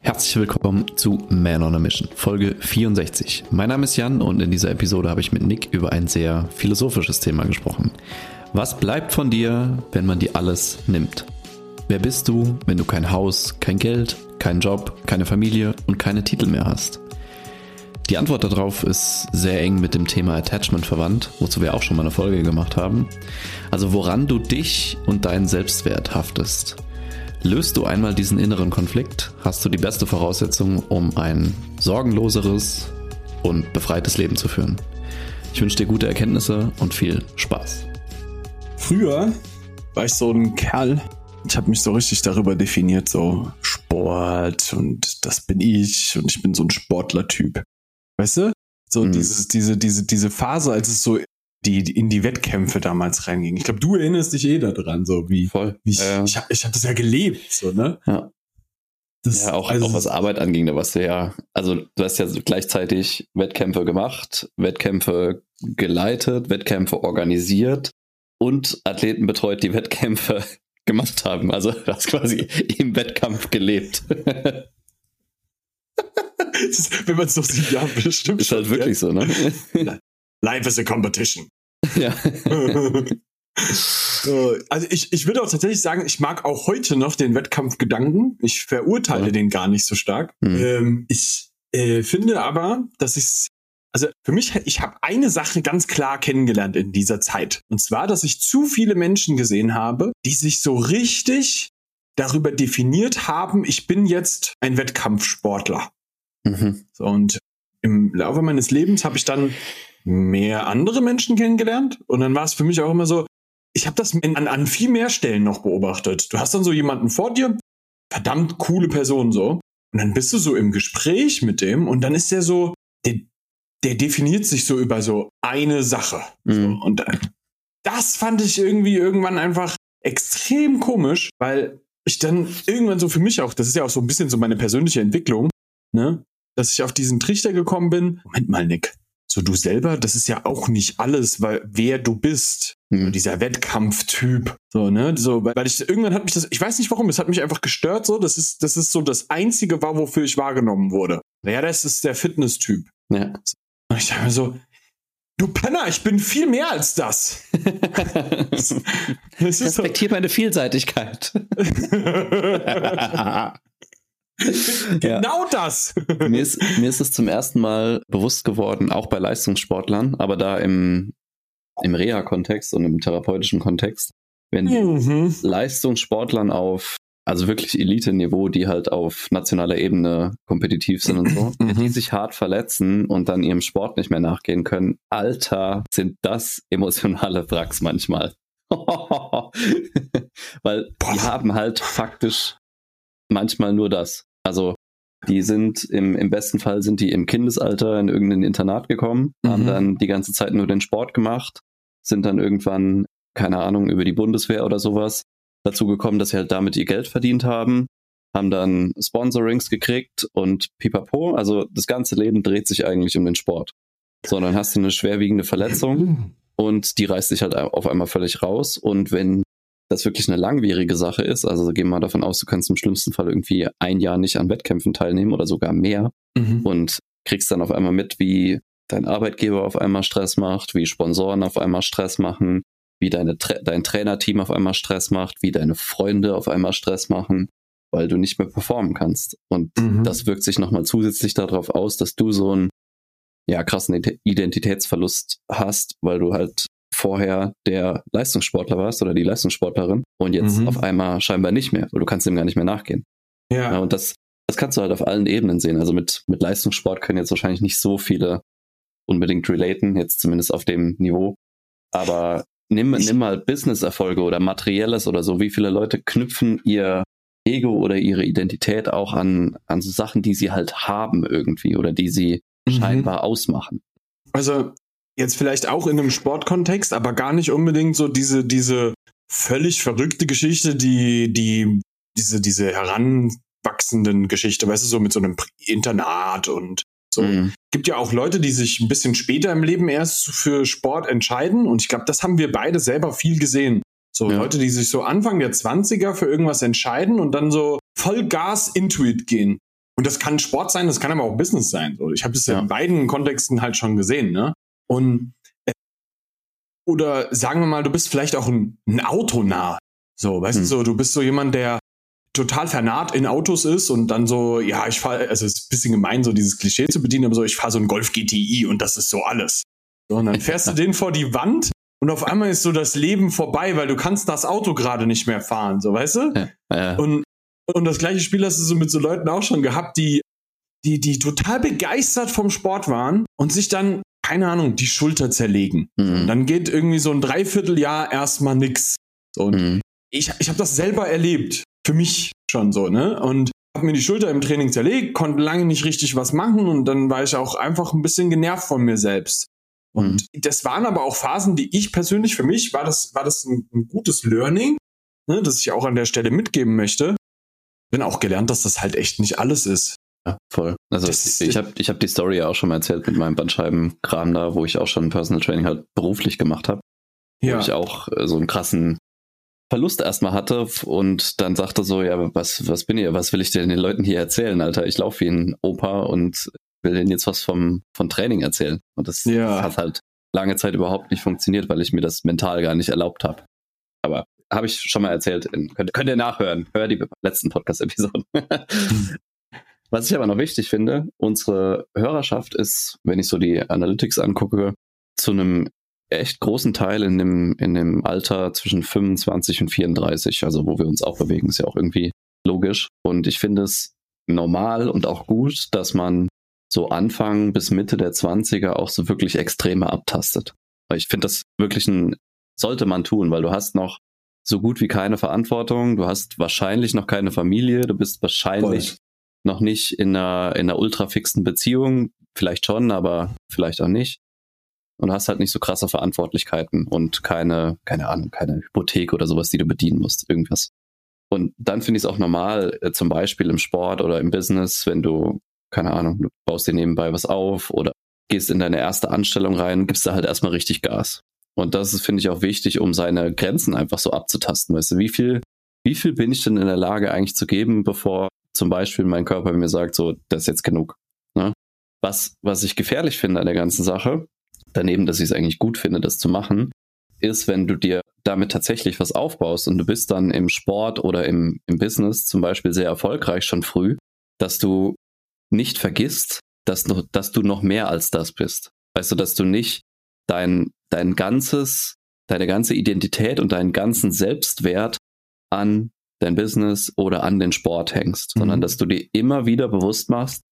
Herzlich willkommen zu Man on a Mission, Folge 64. Mein Name ist Jan und in dieser Episode habe ich mit Nick über ein sehr philosophisches Thema gesprochen. Was bleibt von dir, wenn man dir alles nimmt? Wer bist du, wenn du kein Haus, kein Geld, keinen Job, keine Familie und keine Titel mehr hast? Die Antwort darauf ist sehr eng mit dem Thema Attachment verwandt, wozu wir auch schon mal eine Folge gemacht haben. Also woran du dich und deinen Selbstwert haftest. Löst du einmal diesen inneren Konflikt, hast du die beste Voraussetzung, um ein sorgenloseres und befreites Leben zu führen. Ich wünsche dir gute Erkenntnisse und viel Spaß. Früher war ich so ein Kerl, ich habe mich so richtig darüber definiert, so Sport und das bin ich und ich bin so ein Sportlertyp. Weißt du? So mhm. dieses, diese, diese, diese Phase, als es so die, die in die Wettkämpfe damals reinging. Ich glaube, du erinnerst dich eh daran, so wie, Voll. wie ich, äh, ich habe ich hab das ja gelebt, so, ne? Ja. Das, ja, auch, also, auch was Arbeit anging, da warst du ja, also du hast ja gleichzeitig Wettkämpfe gemacht, Wettkämpfe geleitet, Wettkämpfe organisiert und Athleten betreut, die Wettkämpfe gemacht haben. Also du hast quasi im Wettkampf gelebt. Wenn man es so sieht, ja, bestimmt. Ist halt wirklich ja. so, ne? Life is a competition. Ja. also ich, ich würde auch tatsächlich sagen, ich mag auch heute noch den Wettkampfgedanken. Ich verurteile ja. den gar nicht so stark. Mhm. Ähm, ich äh, finde aber, dass ich also für mich, ich habe eine Sache ganz klar kennengelernt in dieser Zeit. Und zwar, dass ich zu viele Menschen gesehen habe, die sich so richtig darüber definiert haben, ich bin jetzt ein Wettkampfsportler. Mhm. So, und im Laufe meines Lebens habe ich dann mehr andere Menschen kennengelernt. Und dann war es für mich auch immer so, ich habe das in, an, an viel mehr Stellen noch beobachtet. Du hast dann so jemanden vor dir, verdammt coole Person so. Und dann bist du so im Gespräch mit dem und dann ist der so, der, der definiert sich so über so eine Sache. Mhm. So. Und das fand ich irgendwie irgendwann einfach extrem komisch, weil ich dann irgendwann so für mich auch, das ist ja auch so ein bisschen so meine persönliche Entwicklung, ne, dass ich auf diesen Trichter gekommen bin. Moment mal, Nick. So du selber, das ist ja auch nicht alles, weil wer du bist. Mhm. Dieser Wettkampftyp. So, ne? So, weil ich irgendwann hat mich das, ich weiß nicht warum, es hat mich einfach gestört, so. Das ist, das ist so das einzige war, wofür ich wahrgenommen wurde. Ja, das ist der Fitness-Typ. Ja. Und ich dachte mir so, du Penner, ich bin viel mehr als das. das, Respektiert so. meine Vielseitigkeit. genau das. mir, ist, mir ist es zum ersten Mal bewusst geworden, auch bei Leistungssportlern, aber da im, im Reha-Kontext und im therapeutischen Kontext, wenn mhm. Leistungssportlern auf, also wirklich Elite-Niveau, die halt auf nationaler Ebene kompetitiv sind und so, mhm. die sich hart verletzen und dann ihrem Sport nicht mehr nachgehen können, Alter, sind das emotionale Wracks manchmal. Weil die haben halt faktisch manchmal nur das. Also die sind im, im besten Fall sind die im Kindesalter in irgendein Internat gekommen, mhm. haben dann die ganze Zeit nur den Sport gemacht, sind dann irgendwann, keine Ahnung, über die Bundeswehr oder sowas dazu gekommen, dass sie halt damit ihr Geld verdient haben, haben dann Sponsorings gekriegt und pipapo. Also das ganze Leben dreht sich eigentlich um den Sport. Sondern hast du eine schwerwiegende Verletzung und die reißt sich halt auf einmal völlig raus. Und wenn das wirklich eine langwierige Sache ist. Also gehen wir mal davon aus, du kannst im schlimmsten Fall irgendwie ein Jahr nicht an Wettkämpfen teilnehmen oder sogar mehr mhm. und kriegst dann auf einmal mit, wie dein Arbeitgeber auf einmal Stress macht, wie Sponsoren auf einmal Stress machen, wie deine, dein Trainerteam auf einmal Stress macht, wie deine Freunde auf einmal Stress machen, weil du nicht mehr performen kannst. Und mhm. das wirkt sich nochmal zusätzlich darauf aus, dass du so einen ja, krassen Identitätsverlust hast, weil du halt vorher der Leistungssportler warst oder die Leistungssportlerin und jetzt mhm. auf einmal scheinbar nicht mehr, weil du kannst dem gar nicht mehr nachgehen. Ja. ja. und das, das kannst du halt auf allen Ebenen sehen. Also mit, mit Leistungssport können jetzt wahrscheinlich nicht so viele unbedingt relaten, jetzt zumindest auf dem Niveau. Aber nimm, nimm mal Business-Erfolge oder Materielles oder so. Wie viele Leute knüpfen ihr Ego oder ihre Identität auch an, an so Sachen, die sie halt haben irgendwie oder die sie mhm. scheinbar ausmachen? Also jetzt vielleicht auch in einem Sportkontext, aber gar nicht unbedingt so diese, diese völlig verrückte Geschichte, die, die, diese, diese heranwachsenden Geschichte, weißt du, so mit so einem Internat und so. Mhm. Gibt ja auch Leute, die sich ein bisschen später im Leben erst für Sport entscheiden und ich glaube, das haben wir beide selber viel gesehen. So ja. Leute, die sich so Anfang der 20er für irgendwas entscheiden und dann so voll Gas into it gehen. Und das kann Sport sein, das kann aber auch Business sein. So, ich habe es ja. ja in beiden Kontexten halt schon gesehen, ne? Und äh, oder sagen wir mal, du bist vielleicht auch ein, ein Autonah. So, weißt hm. du, so, du bist so jemand, der total vernarrt in Autos ist und dann so, ja, ich fahre, also es ist ein bisschen gemein, so dieses Klischee zu bedienen, aber so, ich fahre so einen Golf GTI und das ist so alles. So, und dann fährst du den vor die Wand und auf einmal ist so das Leben vorbei, weil du kannst das Auto gerade nicht mehr fahren, so, weißt du? Ja, ja. Und, und das gleiche Spiel hast du so mit so Leuten auch schon gehabt, die, die, die total begeistert vom Sport waren und sich dann, keine Ahnung, die Schulter zerlegen. Mhm. dann geht irgendwie so ein Dreivierteljahr erstmal nix. Und mhm. ich, ich habe das selber erlebt. Für mich schon so, ne? Und habe mir die Schulter im Training zerlegt, konnte lange nicht richtig was machen und dann war ich auch einfach ein bisschen genervt von mir selbst. Und mhm. das waren aber auch Phasen, die ich persönlich für mich war das, war das ein, ein gutes Learning, ne, das ich auch an der Stelle mitgeben möchte. Bin auch gelernt, dass das halt echt nicht alles ist. Ja, voll. Also das ich habe ich hab die Story ja auch schon mal erzählt mit meinem Bandscheibenkram da, wo ich auch schon Personal Training halt beruflich gemacht habe. Ja. Wo ich auch äh, so einen krassen Verlust erstmal hatte und dann sagte so, ja, was, was bin ich, was will ich denn den Leuten hier erzählen, Alter? Ich laufe wie ein Opa und will denen jetzt was vom, von Training erzählen. Und das ja. hat halt lange Zeit überhaupt nicht funktioniert, weil ich mir das mental gar nicht erlaubt habe. Aber habe ich schon mal erzählt. In, könnt, könnt ihr nachhören. Hör die letzten Podcast-Episoden. Was ich aber noch wichtig finde, unsere Hörerschaft ist, wenn ich so die Analytics angucke, zu einem echt großen Teil in dem, in dem Alter zwischen 25 und 34, also wo wir uns auch bewegen, ist ja auch irgendwie logisch. Und ich finde es normal und auch gut, dass man so Anfang bis Mitte der 20er auch so wirklich Extreme abtastet. Ich finde das wirklich ein, sollte man tun, weil du hast noch so gut wie keine Verantwortung, du hast wahrscheinlich noch keine Familie, du bist wahrscheinlich Voll. Noch nicht in einer, in einer ultrafixen Beziehung, vielleicht schon, aber vielleicht auch nicht. Und hast halt nicht so krasse Verantwortlichkeiten und keine, keine Ahnung, keine Hypothek oder sowas, die du bedienen musst, irgendwas. Und dann finde ich es auch normal, äh, zum Beispiel im Sport oder im Business, wenn du keine Ahnung, du baust dir nebenbei was auf oder gehst in deine erste Anstellung rein, gibst da halt erstmal richtig Gas. Und das ist, finde ich, auch wichtig, um seine Grenzen einfach so abzutasten. Weißt du, wie viel, wie viel bin ich denn in der Lage eigentlich zu geben, bevor zum Beispiel mein Körper mir sagt, so, das ist jetzt genug. Ne? Was, was ich gefährlich finde an der ganzen Sache, daneben, dass ich es eigentlich gut finde, das zu machen, ist, wenn du dir damit tatsächlich was aufbaust und du bist dann im Sport oder im, im Business zum Beispiel sehr erfolgreich schon früh, dass du nicht vergisst, dass du, dass du noch mehr als das bist. Weißt du, dass du nicht dein, dein ganzes, deine ganze Identität und deinen ganzen Selbstwert an dein Business oder an den Sport hängst, mhm. sondern dass du dir immer wieder bewusst machst,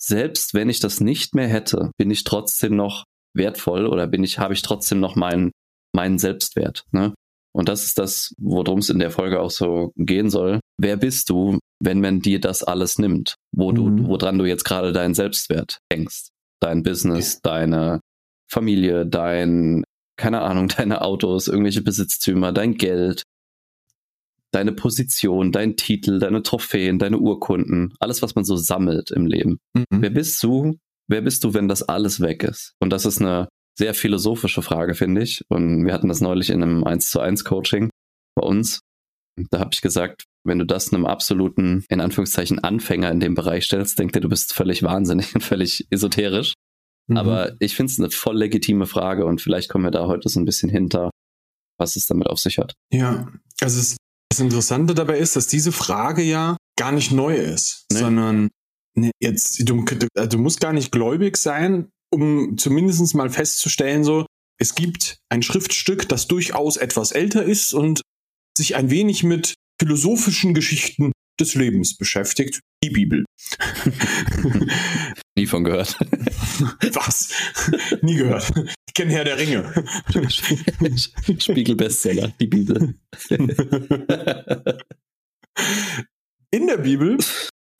selbst wenn ich das nicht mehr hätte, bin ich trotzdem noch wertvoll oder bin ich, habe ich trotzdem noch meinen, meinen Selbstwert. Ne? Und das ist das, worum es in der Folge auch so gehen soll. Wer bist du, wenn man dir das alles nimmt, wo du, mhm. woran du jetzt gerade deinen Selbstwert hängst? Dein Business, ja. deine Familie, dein, keine Ahnung, deine Autos, irgendwelche Besitztümer, dein Geld, deine Position, dein Titel, deine Trophäen, deine Urkunden, alles, was man so sammelt im Leben. Mhm. Wer bist du? Wer bist du, wenn das alles weg ist? Und das ist eine sehr philosophische Frage, finde ich. Und wir hatten das neulich in einem 1 zu 1 Coaching bei uns. Da habe ich gesagt, wenn du das einem absoluten, in Anführungszeichen, Anfänger in dem Bereich stellst, denkt er, du bist völlig wahnsinnig und völlig esoterisch. Mhm. Aber ich finde es eine voll legitime Frage und vielleicht kommen wir da heute so ein bisschen hinter, was es damit auf sich hat. Ja, also es, das Interessante dabei ist, dass diese Frage ja gar nicht neu ist, nee. sondern ne, jetzt, du, du musst gar nicht gläubig sein, um zumindest mal festzustellen, so, es gibt ein Schriftstück, das durchaus etwas älter ist und sich ein wenig mit philosophischen Geschichten des Lebens beschäftigt, die Bibel. Nie von gehört. Was? Nie gehört. Ich kenne Herr der Ringe. Spiegel-Bestseller, die Bibel. In der Bibel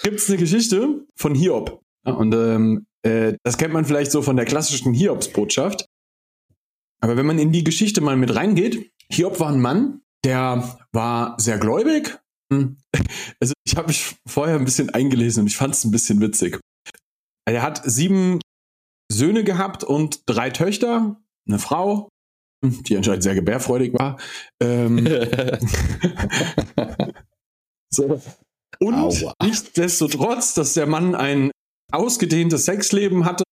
gibt es eine Geschichte von Hiob. Und ähm, äh, das kennt man vielleicht so von der klassischen Hiobsbotschaft. Aber wenn man in die Geschichte mal mit reingeht, Hiob war ein Mann, der war sehr gläubig. Also ich habe mich vorher ein bisschen eingelesen und ich fand es ein bisschen witzig. Er hat sieben Söhne gehabt und drei Töchter, eine Frau, die anscheinend sehr gebärfreudig war. Ähm, so. Und Aua. nichtsdestotrotz, dass der Mann ein ausgedehntes Sexleben hatte,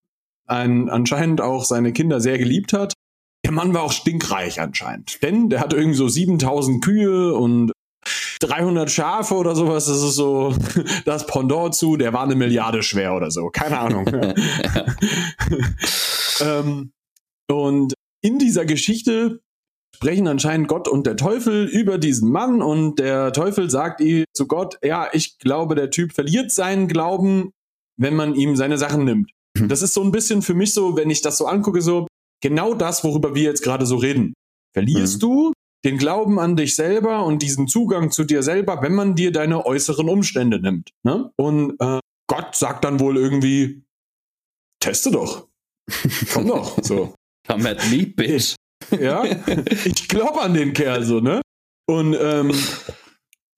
ein, anscheinend auch seine Kinder sehr geliebt hat. Der Mann war auch stinkreich anscheinend, denn der hatte irgendwie so 7000 Kühe und 300 Schafe oder sowas. Das ist so das Pendant zu, der war eine Milliarde schwer oder so. Keine Ahnung. ähm, und in dieser Geschichte sprechen anscheinend Gott und der Teufel über diesen Mann und der Teufel sagt ihm zu Gott, ja, ich glaube, der Typ verliert seinen Glauben, wenn man ihm seine Sachen nimmt. Mhm. Das ist so ein bisschen für mich so, wenn ich das so angucke, so genau das, worüber wir jetzt gerade so reden. Verlierst mhm. du den Glauben an dich selber und diesen Zugang zu dir selber, wenn man dir deine äußeren Umstände nimmt. Ne? Und äh, Gott sagt dann wohl irgendwie, teste doch. Komm doch. So. Come at me, bitch. Ja, ich glaube an den Kerl so, ne? Und ähm,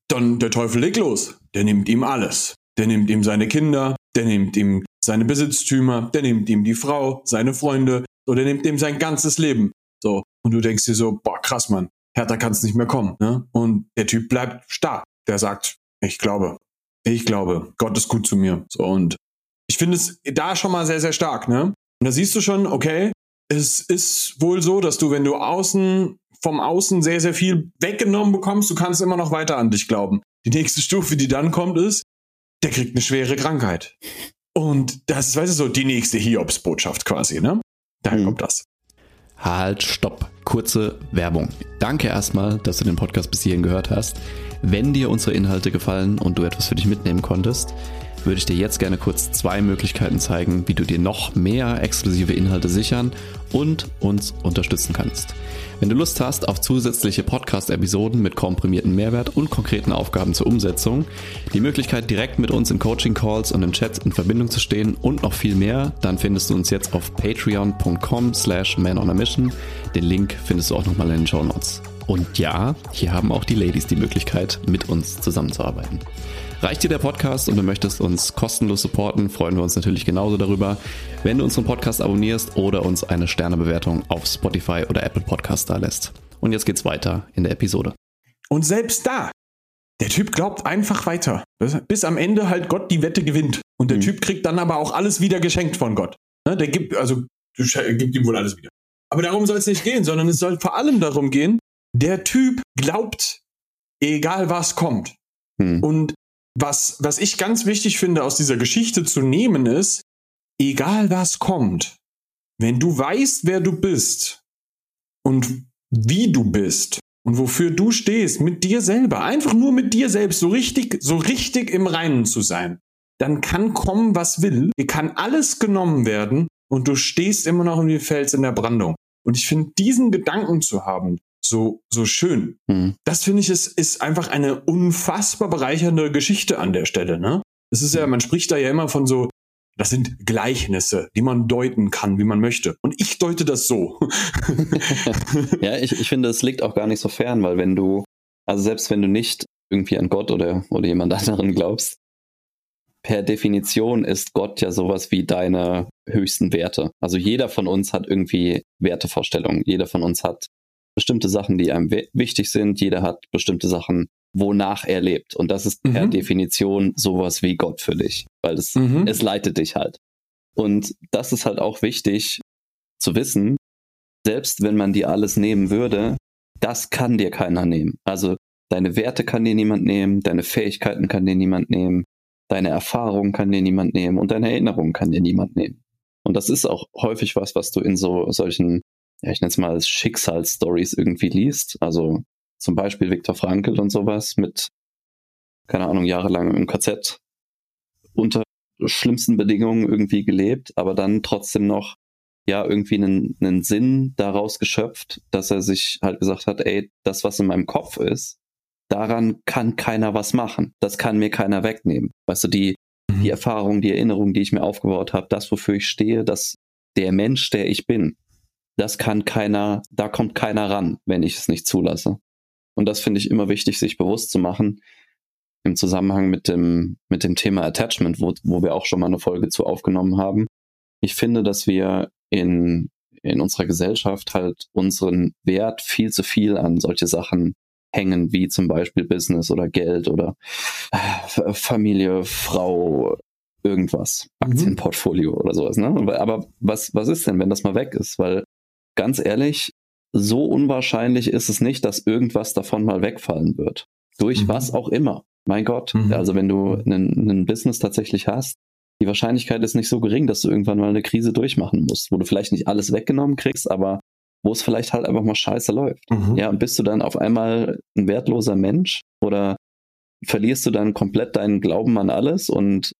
dann der Teufel legt los. Der nimmt ihm alles. Der nimmt ihm seine Kinder, der nimmt ihm seine Besitztümer, der nimmt ihm die Frau, seine Freunde, so, der nimmt ihm sein ganzes Leben. So. Und du denkst dir so, boah, krass, Mann, härter kann es nicht mehr kommen. Ne? Und der Typ bleibt stark. Der sagt, ich glaube, ich glaube, Gott ist gut zu mir. So, und ich finde es da schon mal sehr, sehr stark, ne? Und da siehst du schon, okay, es ist wohl so, dass du, wenn du außen vom Außen sehr, sehr viel weggenommen bekommst, du kannst immer noch weiter an dich glauben. Die nächste Stufe, die dann kommt, ist, der kriegt eine schwere Krankheit. Und das ist, weißt du, so die nächste Hiobsbotschaft quasi, ne? Daher hm. kommt das. Halt, stopp. Kurze Werbung. Danke erstmal, dass du den Podcast bis hierhin gehört hast. Wenn dir unsere Inhalte gefallen und du etwas für dich mitnehmen konntest, würde ich dir jetzt gerne kurz zwei Möglichkeiten zeigen, wie du dir noch mehr exklusive Inhalte sichern und uns unterstützen kannst. Wenn du Lust hast auf zusätzliche Podcast-Episoden mit komprimierten Mehrwert und konkreten Aufgaben zur Umsetzung, die Möglichkeit direkt mit uns in Coaching-Calls und im Chat in Verbindung zu stehen und noch viel mehr, dann findest du uns jetzt auf patreon.com slash manonamission. Den Link findest du auch nochmal in den Show Notes. Und ja, hier haben auch die Ladies die Möglichkeit, mit uns zusammenzuarbeiten. Reicht dir der Podcast und du möchtest uns kostenlos supporten, freuen wir uns natürlich genauso darüber, wenn du unseren Podcast abonnierst oder uns eine Sternebewertung auf Spotify oder Apple Podcast da lässt. Und jetzt geht's weiter in der Episode. Und selbst da, der Typ glaubt einfach weiter, bis am Ende halt Gott die Wette gewinnt. Und der mhm. Typ kriegt dann aber auch alles wieder geschenkt von Gott. Ne, der gibt, also, gibt ihm wohl alles wieder. Aber darum soll es nicht gehen, sondern es soll vor allem darum gehen, der Typ glaubt, egal was kommt. Hm. Und was, was ich ganz wichtig finde, aus dieser Geschichte zu nehmen, ist, egal was kommt, wenn du weißt, wer du bist und wie du bist und wofür du stehst, mit dir selber, einfach nur mit dir selbst, so richtig, so richtig im Reinen zu sein, dann kann kommen, was will, dir kann alles genommen werden und du stehst immer noch wie Fels in der Brandung. Und ich finde, diesen Gedanken zu haben, so, so schön. Mhm. Das finde ich, ist, ist einfach eine unfassbar bereichernde Geschichte an der Stelle, ne? Es ist ja, man spricht da ja immer von so, das sind Gleichnisse, die man deuten kann, wie man möchte. Und ich deute das so. ja, ich, ich finde, es liegt auch gar nicht so fern, weil wenn du, also selbst wenn du nicht irgendwie an Gott oder, oder jemand anderen glaubst, per Definition ist Gott ja sowas wie deine höchsten Werte. Also jeder von uns hat irgendwie Wertevorstellungen. Jeder von uns hat bestimmte Sachen, die einem wichtig sind. Jeder hat bestimmte Sachen, wonach er lebt. Und das ist per mhm. Definition sowas wie Gott für dich, weil es, mhm. es leitet dich halt. Und das ist halt auch wichtig zu wissen, selbst wenn man dir alles nehmen würde, das kann dir keiner nehmen. Also deine Werte kann dir niemand nehmen, deine Fähigkeiten kann dir niemand nehmen, deine Erfahrungen kann dir niemand nehmen und deine Erinnerungen kann dir niemand nehmen. Und das ist auch häufig was, was du in so solchen ja, ich nenne es mal als Schicksalsstories irgendwie liest. Also zum Beispiel Viktor Frankl und sowas mit, keine Ahnung, jahrelang im KZ unter schlimmsten Bedingungen irgendwie gelebt, aber dann trotzdem noch ja irgendwie einen, einen Sinn daraus geschöpft, dass er sich halt gesagt hat, ey, das, was in meinem Kopf ist, daran kann keiner was machen. Das kann mir keiner wegnehmen. Weißt du, die, mhm. die Erfahrung, die Erinnerung, die ich mir aufgebaut habe, das, wofür ich stehe, das, der Mensch, der ich bin, das kann keiner, da kommt keiner ran, wenn ich es nicht zulasse. Und das finde ich immer wichtig, sich bewusst zu machen im Zusammenhang mit dem, mit dem Thema Attachment, wo, wo wir auch schon mal eine Folge zu aufgenommen haben. Ich finde, dass wir in, in unserer Gesellschaft halt unseren Wert viel zu viel an solche Sachen hängen, wie zum Beispiel Business oder Geld oder äh, Familie, Frau, irgendwas, mhm. Aktienportfolio oder sowas. Ne? Aber was, was ist denn, wenn das mal weg ist? Weil ganz ehrlich, so unwahrscheinlich ist es nicht, dass irgendwas davon mal wegfallen wird. Durch mhm. was auch immer. Mein Gott. Mhm. Also wenn du ein Business tatsächlich hast, die Wahrscheinlichkeit ist nicht so gering, dass du irgendwann mal eine Krise durchmachen musst, wo du vielleicht nicht alles weggenommen kriegst, aber wo es vielleicht halt einfach mal scheiße läuft. Mhm. Ja, und bist du dann auf einmal ein wertloser Mensch oder verlierst du dann komplett deinen Glauben an alles und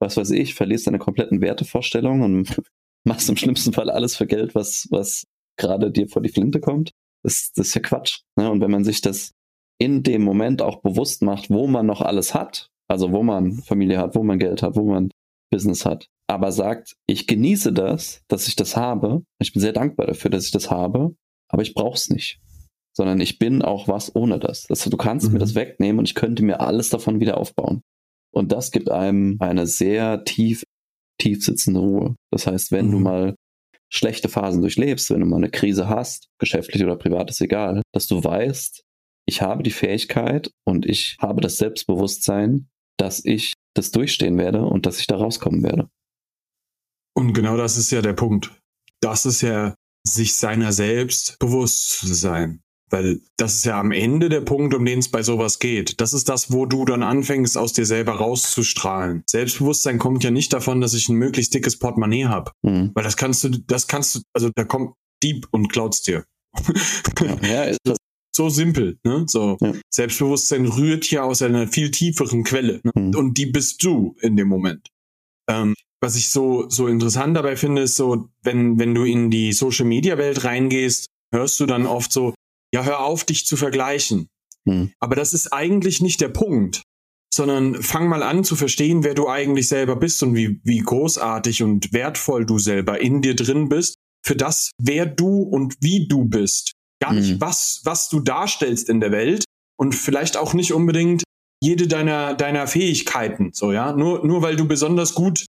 was weiß ich, verlierst deine kompletten Wertevorstellungen und machst im schlimmsten Fall alles für Geld, was, was gerade dir vor die Flinte kommt. Das, das ist ja Quatsch. Ne? Und wenn man sich das in dem Moment auch bewusst macht, wo man noch alles hat, also wo man Familie hat, wo man Geld hat, wo man Business hat, aber sagt, ich genieße das, dass ich das habe, ich bin sehr dankbar dafür, dass ich das habe, aber ich brauche es nicht. Sondern ich bin auch was ohne das. das du kannst mhm. mir das wegnehmen und ich könnte mir alles davon wieder aufbauen. Und das gibt einem eine sehr tief, tief sitzende Ruhe. Das heißt, wenn mhm. du mal schlechte Phasen durchlebst, wenn du mal eine Krise hast, geschäftlich oder privat ist egal, dass du weißt, ich habe die Fähigkeit und ich habe das Selbstbewusstsein, dass ich das durchstehen werde und dass ich da rauskommen werde. Und genau das ist ja der Punkt. Das ist ja sich seiner selbst bewusst zu sein. Weil das ist ja am Ende der Punkt, um den es bei sowas geht. Das ist das, wo du dann anfängst, aus dir selber rauszustrahlen. Selbstbewusstsein kommt ja nicht davon, dass ich ein möglichst dickes Portemonnaie habe. Mhm. Weil das kannst du, das kannst du, also da kommt Dieb und klaut's dir. Ja, ist das so simpel. Ne? So ja. Selbstbewusstsein rührt ja aus einer viel tieferen Quelle. Ne? Mhm. Und die bist du in dem Moment. Ähm, was ich so, so interessant dabei finde, ist so, wenn, wenn du in die Social Media Welt reingehst, hörst du dann oft so, ja, hör auf, dich zu vergleichen. Hm. Aber das ist eigentlich nicht der Punkt, sondern fang mal an zu verstehen, wer du eigentlich selber bist und wie, wie großartig und wertvoll du selber in dir drin bist, für das, wer du und wie du bist. Gar nicht, hm. was, was du darstellst in der Welt und vielleicht auch nicht unbedingt jede deiner, deiner Fähigkeiten, so, ja. Nur, nur weil du besonders gut,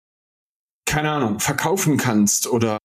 keine Ahnung, verkaufen kannst oder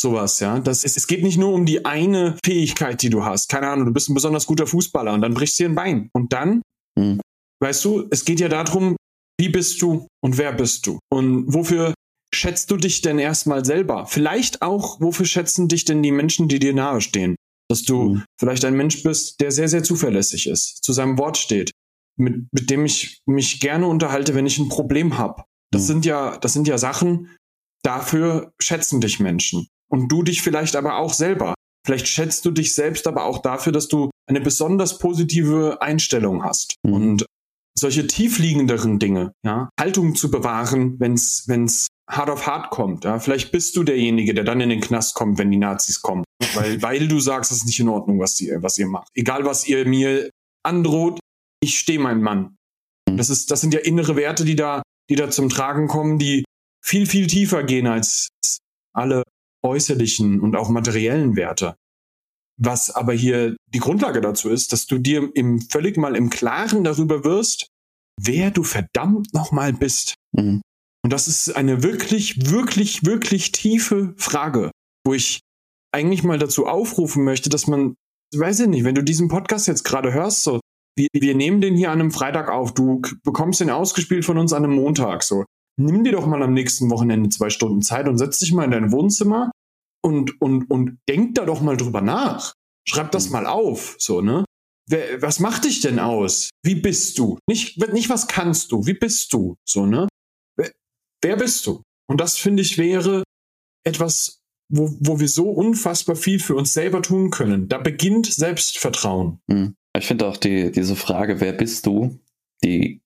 sowas, ja. Das ist, es geht nicht nur um die eine Fähigkeit, die du hast. Keine Ahnung, du bist ein besonders guter Fußballer und dann brichst du dir ein Bein. Und dann, mhm. weißt du, es geht ja darum, wie bist du und wer bist du? Und wofür schätzt du dich denn erstmal selber? Vielleicht auch, wofür schätzen dich denn die Menschen, die dir nahestehen? Dass du mhm. vielleicht ein Mensch bist, der sehr, sehr zuverlässig ist, zu seinem Wort steht, mit, mit dem ich mich gerne unterhalte, wenn ich ein Problem habe. Das mhm. sind ja, das sind ja Sachen, dafür schätzen dich Menschen und du dich vielleicht aber auch selber. Vielleicht schätzt du dich selbst aber auch dafür, dass du eine besonders positive Einstellung hast. Mhm. Und solche tiefliegenderen Dinge, ja, Haltung zu bewahren, wenn es wenn's hart auf hart kommt. Ja, vielleicht bist du derjenige, der dann in den Knast kommt, wenn die Nazis kommen, weil weil du sagst, es ist nicht in Ordnung, was ihr was ihr macht. Egal was ihr mir androht, ich stehe mein Mann. Mhm. Das ist das sind ja innere Werte, die da die da zum Tragen kommen, die viel viel tiefer gehen als alle äußerlichen und auch materiellen Werte. Was aber hier die Grundlage dazu ist, dass du dir im völlig mal im Klaren darüber wirst, wer du verdammt nochmal bist. Mhm. Und das ist eine wirklich, wirklich, wirklich tiefe Frage, wo ich eigentlich mal dazu aufrufen möchte, dass man, weiß ich nicht, wenn du diesen Podcast jetzt gerade hörst, so, wir, wir nehmen den hier an einem Freitag auf, du bekommst den ausgespielt von uns an einem Montag, so nimm dir doch mal am nächsten Wochenende zwei Stunden Zeit und setz dich mal in dein Wohnzimmer und, und, und denk da doch mal drüber nach. Schreib das mhm. mal auf, so, ne? Wer, was macht dich denn aus? Wie bist du? Nicht, nicht was kannst du, wie bist du, so, ne? Wer, wer bist du? Und das finde ich wäre etwas, wo, wo wir so unfassbar viel für uns selber tun können. Da beginnt Selbstvertrauen. Mhm. Ich finde auch die, diese Frage, wer bist du, die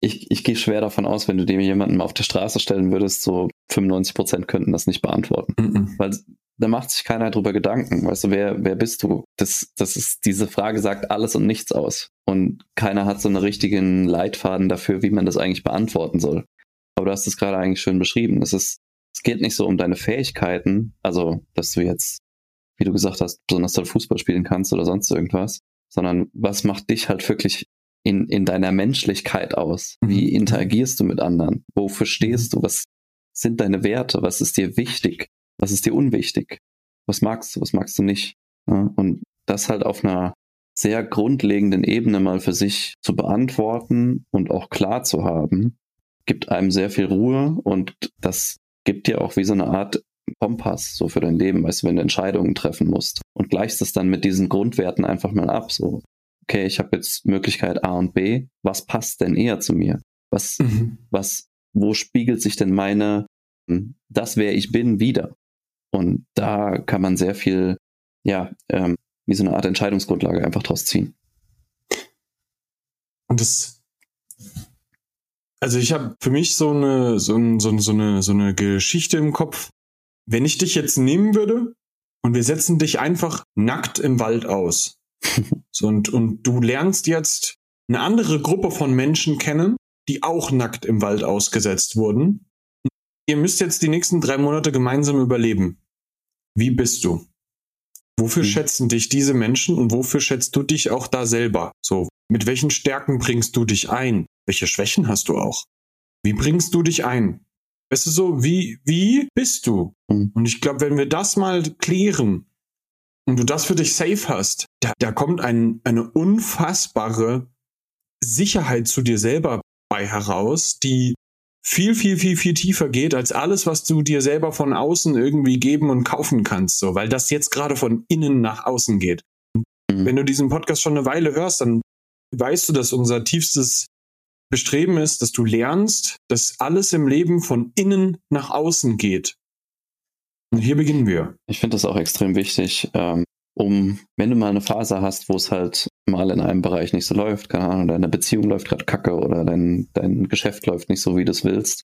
ich, ich gehe schwer davon aus, wenn du dem jemanden auf der Straße stellen würdest, so 95 Prozent könnten das nicht beantworten. Mhm. Weil da macht sich keiner drüber Gedanken. Weißt du, wer, wer bist du? Das, das ist, diese Frage sagt alles und nichts aus. Und keiner hat so einen richtigen Leitfaden dafür, wie man das eigentlich beantworten soll. Aber du hast es gerade eigentlich schön beschrieben. Es ist, es geht nicht so um deine Fähigkeiten, also, dass du jetzt, wie du gesagt hast, besonders toll Fußball spielen kannst oder sonst irgendwas, sondern was macht dich halt wirklich in, in deiner Menschlichkeit aus? Wie mhm. interagierst du mit anderen? Wofür stehst du? Was sind deine Werte? Was ist dir wichtig? Was ist dir unwichtig? Was magst du? Was magst du nicht? Ja, und das halt auf einer sehr grundlegenden Ebene mal für sich zu beantworten und auch klar zu haben, gibt einem sehr viel Ruhe und das gibt dir auch wie so eine Art Kompass so für dein Leben, weißt du, wenn du Entscheidungen treffen musst und gleichst es dann mit diesen Grundwerten einfach mal ab, so okay, ich habe jetzt Möglichkeit A und B, was passt denn eher zu mir? Was mhm. was wo spiegelt sich denn meine das wer ich bin wieder? Und da kann man sehr viel ja, ähm, wie so eine Art Entscheidungsgrundlage einfach draus ziehen. Und das, also ich habe für mich so eine, so, ein, so, so, eine, so eine Geschichte im Kopf. Wenn ich dich jetzt nehmen würde und wir setzen dich einfach nackt im Wald aus. So, und, und du lernst jetzt eine andere Gruppe von Menschen kennen, die auch nackt im Wald ausgesetzt wurden. Ihr müsst jetzt die nächsten drei Monate gemeinsam überleben. Wie bist du? Wofür mhm. schätzen dich diese Menschen und wofür schätzt du dich auch da selber? So, mit welchen Stärken bringst du dich ein? Welche Schwächen hast du auch? Wie bringst du dich ein? Weißt du so, wie, wie bist du? Mhm. Und ich glaube, wenn wir das mal klären und du das für dich safe hast, da, da kommt ein, eine unfassbare Sicherheit zu dir selber bei heraus, die viel, viel, viel, viel tiefer geht als alles, was du dir selber von außen irgendwie geben und kaufen kannst, so, weil das jetzt gerade von innen nach außen geht. Mhm. Wenn du diesen Podcast schon eine Weile hörst, dann weißt du, dass unser tiefstes Bestreben ist, dass du lernst, dass alles im Leben von innen nach außen geht. Und hier beginnen wir. Ich finde das auch extrem wichtig, ähm, um, wenn du mal eine Phase hast, wo es halt mal in einem Bereich nicht so läuft, keine Ahnung, deine Beziehung läuft gerade kacke oder dein, dein Geschäft läuft nicht so, wie du es willst,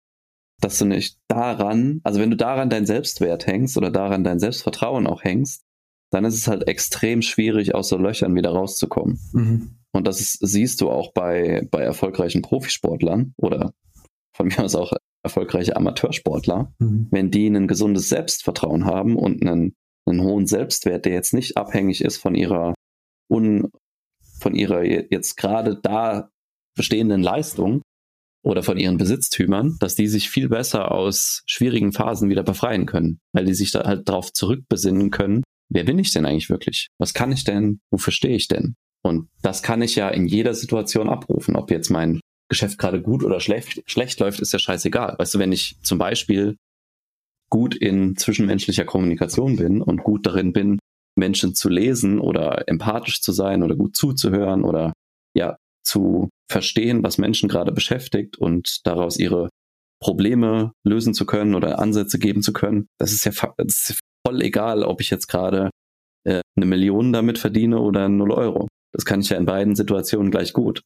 dass du nicht daran, also wenn du daran dein Selbstwert hängst oder daran dein Selbstvertrauen auch hängst, dann ist es halt extrem schwierig, aus so Löchern wieder rauszukommen. Mhm. Und das ist, siehst du auch bei, bei erfolgreichen Profisportlern oder von mir aus auch erfolgreiche Amateursportler, mhm. wenn die ein gesundes Selbstvertrauen haben und einen einen hohen Selbstwert, der jetzt nicht abhängig ist von ihrer un, von ihrer jetzt gerade da bestehenden Leistung oder von ihren Besitztümern, dass die sich viel besser aus schwierigen Phasen wieder befreien können, weil die sich da halt darauf zurückbesinnen können, wer bin ich denn eigentlich wirklich? Was kann ich denn? Wofür stehe ich denn? Und das kann ich ja in jeder Situation abrufen. Ob jetzt mein Geschäft gerade gut oder schlecht, schlecht läuft, ist ja scheißegal. Weißt du, wenn ich zum Beispiel gut in zwischenmenschlicher Kommunikation bin und gut darin bin, Menschen zu lesen oder empathisch zu sein oder gut zuzuhören oder ja, zu verstehen, was Menschen gerade beschäftigt und daraus ihre Probleme lösen zu können oder Ansätze geben zu können. Das ist ja das ist voll egal, ob ich jetzt gerade äh, eine Million damit verdiene oder null Euro. Das kann ich ja in beiden Situationen gleich gut.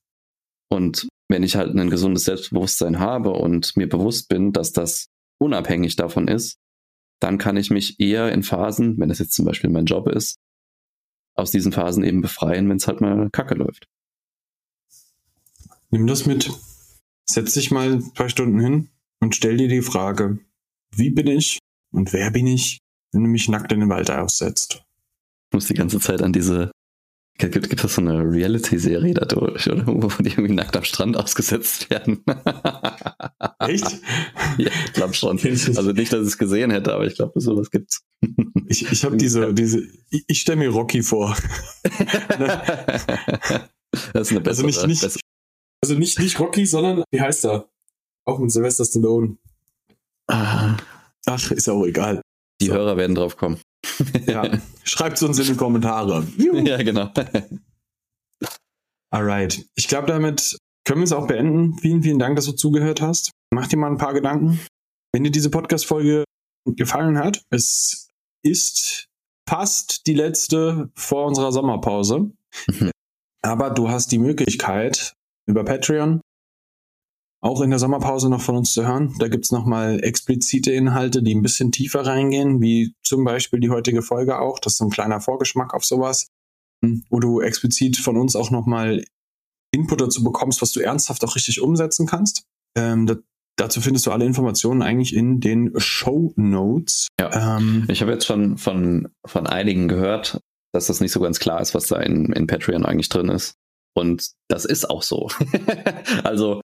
Und wenn ich halt ein gesundes Selbstbewusstsein habe und mir bewusst bin, dass das unabhängig davon ist, dann kann ich mich eher in Phasen, wenn es jetzt zum Beispiel mein Job ist, aus diesen Phasen eben befreien, wenn es halt mal kacke läuft. Nimm das mit. Setz dich mal zwei Stunden hin und stell dir die Frage, wie bin ich und wer bin ich, wenn du mich nackt in den Wald aussetzt? Ich muss die ganze Zeit an diese Gibt, gibt es so eine Reality-Serie dadurch, oder? Wo die irgendwie nackt am Strand ausgesetzt werden. Echt? ja, ich glaube schon. Also nicht, dass ich es gesehen hätte, aber ich glaube, sowas gibt's. ich ich habe diese, diese, ich, ich stelle mir Rocky vor. das ist eine bessere. Also nicht, nicht, bessere. also nicht, nicht Rocky, sondern, wie heißt er? Auch mit Sylvester Stallone. Ah. Ach, ist ja auch egal. Die so. Hörer werden drauf kommen. Ja, schreibt es uns in die Kommentare. Juhu. Ja, genau. Alright. Ich glaube, damit können wir es auch beenden. Vielen, vielen Dank, dass du zugehört hast. Mach dir mal ein paar Gedanken. Wenn dir diese Podcast-Folge gefallen hat, es ist fast die letzte vor unserer Sommerpause. Mhm. Aber du hast die Möglichkeit, über Patreon auch in der Sommerpause noch von uns zu hören. Da gibt's nochmal explizite Inhalte, die ein bisschen tiefer reingehen, wie zum Beispiel die heutige Folge auch. Das ist so ein kleiner Vorgeschmack auf sowas, hm, wo du explizit von uns auch nochmal Input dazu bekommst, was du ernsthaft auch richtig umsetzen kannst. Ähm, da, dazu findest du alle Informationen eigentlich in den Show Notes. Ja. Ähm, ich habe jetzt schon von, von einigen gehört, dass das nicht so ganz klar ist, was da in, in Patreon eigentlich drin ist. Und das ist auch so. also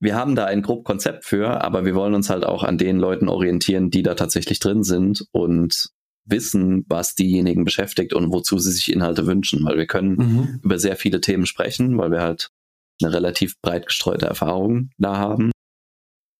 wir haben da ein grob Konzept für, aber wir wollen uns halt auch an den Leuten orientieren, die da tatsächlich drin sind und wissen, was diejenigen beschäftigt und wozu sie sich Inhalte wünschen, weil wir können mhm. über sehr viele Themen sprechen, weil wir halt eine relativ breit gestreute Erfahrung da haben.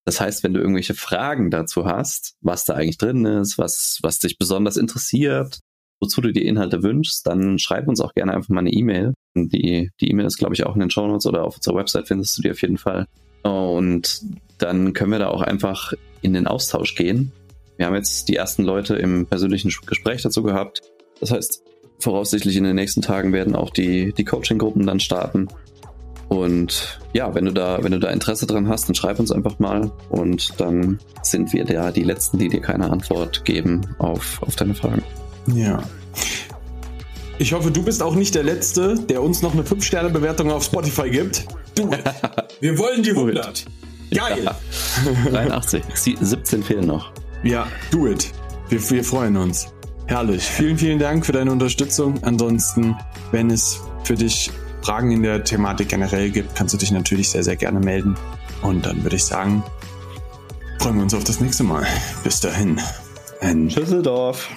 Das heißt, wenn du irgendwelche Fragen dazu hast, was da eigentlich drin ist, was, was dich besonders interessiert, wozu du dir Inhalte wünschst, dann schreib uns auch gerne einfach mal eine E-Mail. Die die E-Mail ist, glaube ich, auch in den Show Notes oder auf unserer Website findest du die auf jeden Fall. Und dann können wir da auch einfach in den Austausch gehen. Wir haben jetzt die ersten Leute im persönlichen Gespräch dazu gehabt. Das heißt, voraussichtlich in den nächsten Tagen werden auch die, die Coaching-Gruppen dann starten. Und ja, wenn du da, wenn du da Interesse dran hast, dann schreib uns einfach mal und dann sind wir da die Letzten, die dir keine Antwort geben auf, auf deine Fragen. Ja. Ich hoffe, du bist auch nicht der Letzte, der uns noch eine 5-Sterne-Bewertung auf Spotify gibt. Du, wir wollen die 100. Geil. Ja. 83. 17 fehlen noch. Ja, do it. Wir, wir freuen uns. Herrlich. Vielen, vielen Dank für deine Unterstützung. Ansonsten, wenn es für dich Fragen in der Thematik generell gibt, kannst du dich natürlich sehr, sehr gerne melden. Und dann würde ich sagen, freuen wir uns auf das nächste Mal. Bis dahin. Ein Schüsseldorf.